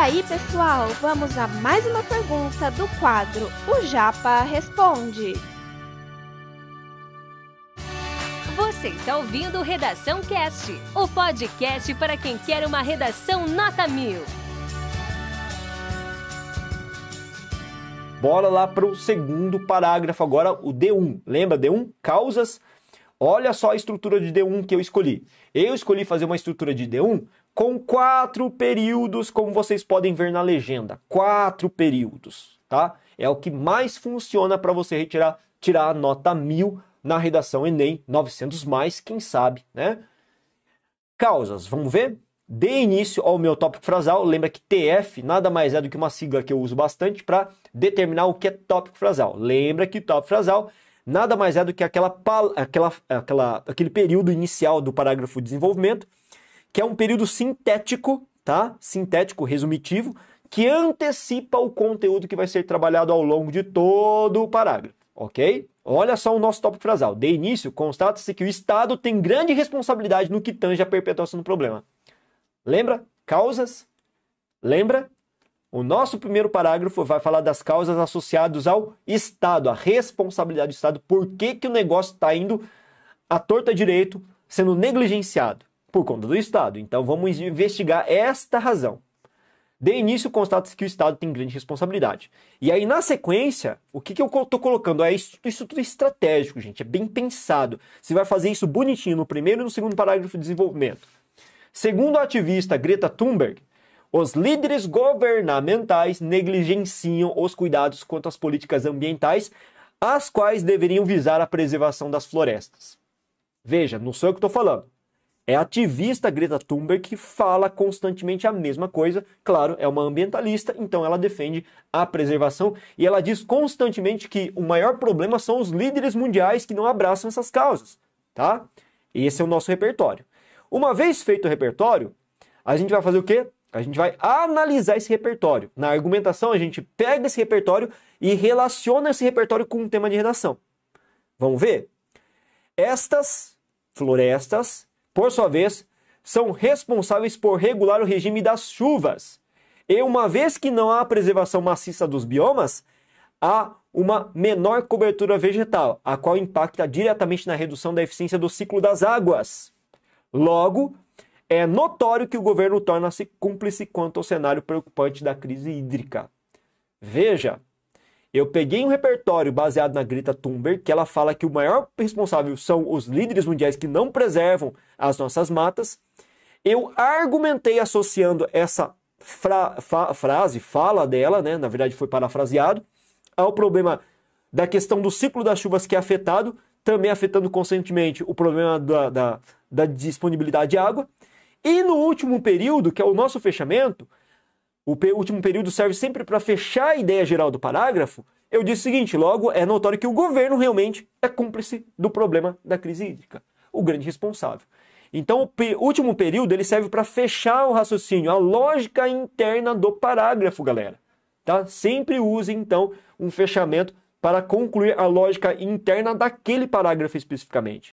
aí, pessoal, vamos a mais uma pergunta do quadro O Japa Responde. Você está ouvindo Redação Cast, o podcast para quem quer uma redação nota mil. Bora lá para o segundo parágrafo agora, o D1. Lembra D1? Causas. Olha só a estrutura de D1 que eu escolhi. Eu escolhi fazer uma estrutura de D1 com quatro períodos, como vocês podem ver na legenda. Quatro períodos, tá? É o que mais funciona para você retirar tirar a nota mil na redação Enem 900 mais, quem sabe, né? Causas, vamos ver? Dê início ao meu tópico frasal. Lembra que TF nada mais é do que uma sigla que eu uso bastante para determinar o que é tópico frasal. Lembra que tópico frasal nada mais é do que aquela, aquela, aquela, aquele período inicial do parágrafo de desenvolvimento que é um período sintético, tá? Sintético, resumitivo, que antecipa o conteúdo que vai ser trabalhado ao longo de todo o parágrafo, ok? Olha só o nosso tópico frasal. De início, constata-se que o Estado tem grande responsabilidade no que tange a perpetuação do problema. Lembra? Causas? Lembra? O nosso primeiro parágrafo vai falar das causas associadas ao Estado, a responsabilidade do Estado, por que, que o negócio está indo à torta direito, sendo negligenciado por conta do Estado. Então vamos investigar esta razão. De início, constata-se que o Estado tem grande responsabilidade. E aí, na sequência, o que, que eu estou colocando? É isso, isso tudo estratégico, gente. É bem pensado. Você vai fazer isso bonitinho no primeiro e no segundo parágrafo de desenvolvimento. Segundo a ativista Greta Thunberg, os líderes governamentais negligenciam os cuidados quanto às políticas ambientais, as quais deveriam visar a preservação das florestas. Veja, não sou eu que estou falando. É ativista Greta Thunberg que fala constantemente a mesma coisa. Claro, é uma ambientalista, então ela defende a preservação e ela diz constantemente que o maior problema são os líderes mundiais que não abraçam essas causas, tá? Esse é o nosso repertório. Uma vez feito o repertório, a gente vai fazer o quê? A gente vai analisar esse repertório. Na argumentação, a gente pega esse repertório e relaciona esse repertório com um tema de redação. Vamos ver? Estas florestas por sua vez, são responsáveis por regular o regime das chuvas. E uma vez que não há preservação maciça dos biomas, há uma menor cobertura vegetal, a qual impacta diretamente na redução da eficiência do ciclo das águas. Logo, é notório que o governo torna-se cúmplice quanto ao cenário preocupante da crise hídrica. Veja, eu peguei um repertório baseado na Greta Thunberg, que ela fala que o maior responsável são os líderes mundiais que não preservam as nossas matas. Eu argumentei associando essa fra frase, fala dela, né, na verdade foi parafraseado, ao problema da questão do ciclo das chuvas que é afetado, também afetando constantemente o problema da, da, da disponibilidade de água. E no último período, que é o nosso fechamento, o último período serve sempre para fechar a ideia geral do parágrafo, eu disse o seguinte: logo é notório que o governo realmente é cúmplice do problema da crise hídrica, o grande responsável. Então, o último período ele serve para fechar o raciocínio, a lógica interna do parágrafo, galera. Tá? Sempre use então um fechamento para concluir a lógica interna daquele parágrafo especificamente.